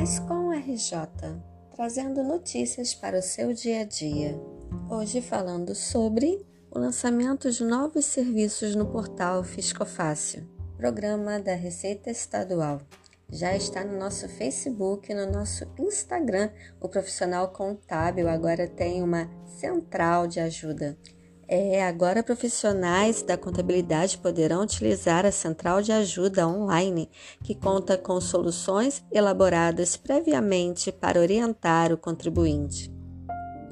Ascom RJ, trazendo notícias para o seu dia a dia. Hoje falando sobre o lançamento de novos serviços no portal Fiscofácil, programa da Receita Estadual. Já está no nosso Facebook, no nosso Instagram. O profissional contábil agora tem uma central de ajuda. É, agora profissionais da contabilidade poderão utilizar a central de ajuda online, que conta com soluções elaboradas previamente para orientar o contribuinte.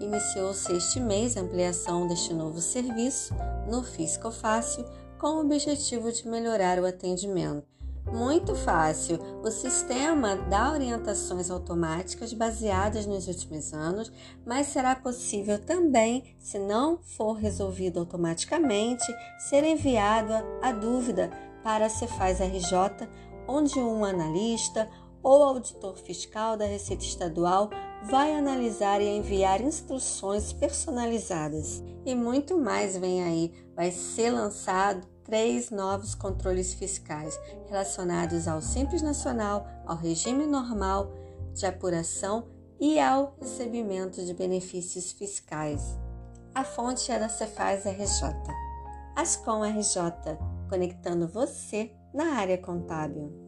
Iniciou-se este mês a ampliação deste novo serviço no Fisco Fácil, com o objetivo de melhorar o atendimento muito fácil. O sistema dá orientações automáticas baseadas nos últimos anos, mas será possível também, se não for resolvido automaticamente, ser enviado a dúvida para a Cefaz RJ, onde um analista ou auditor fiscal da Receita Estadual vai analisar e enviar instruções personalizadas. E muito mais vem aí, vai ser lançado três novos controles fiscais relacionados ao Simples Nacional, ao regime normal de apuração e ao recebimento de benefícios fiscais. A fonte é da Cefaz RJ. Ascom RJ, conectando você na área contábil.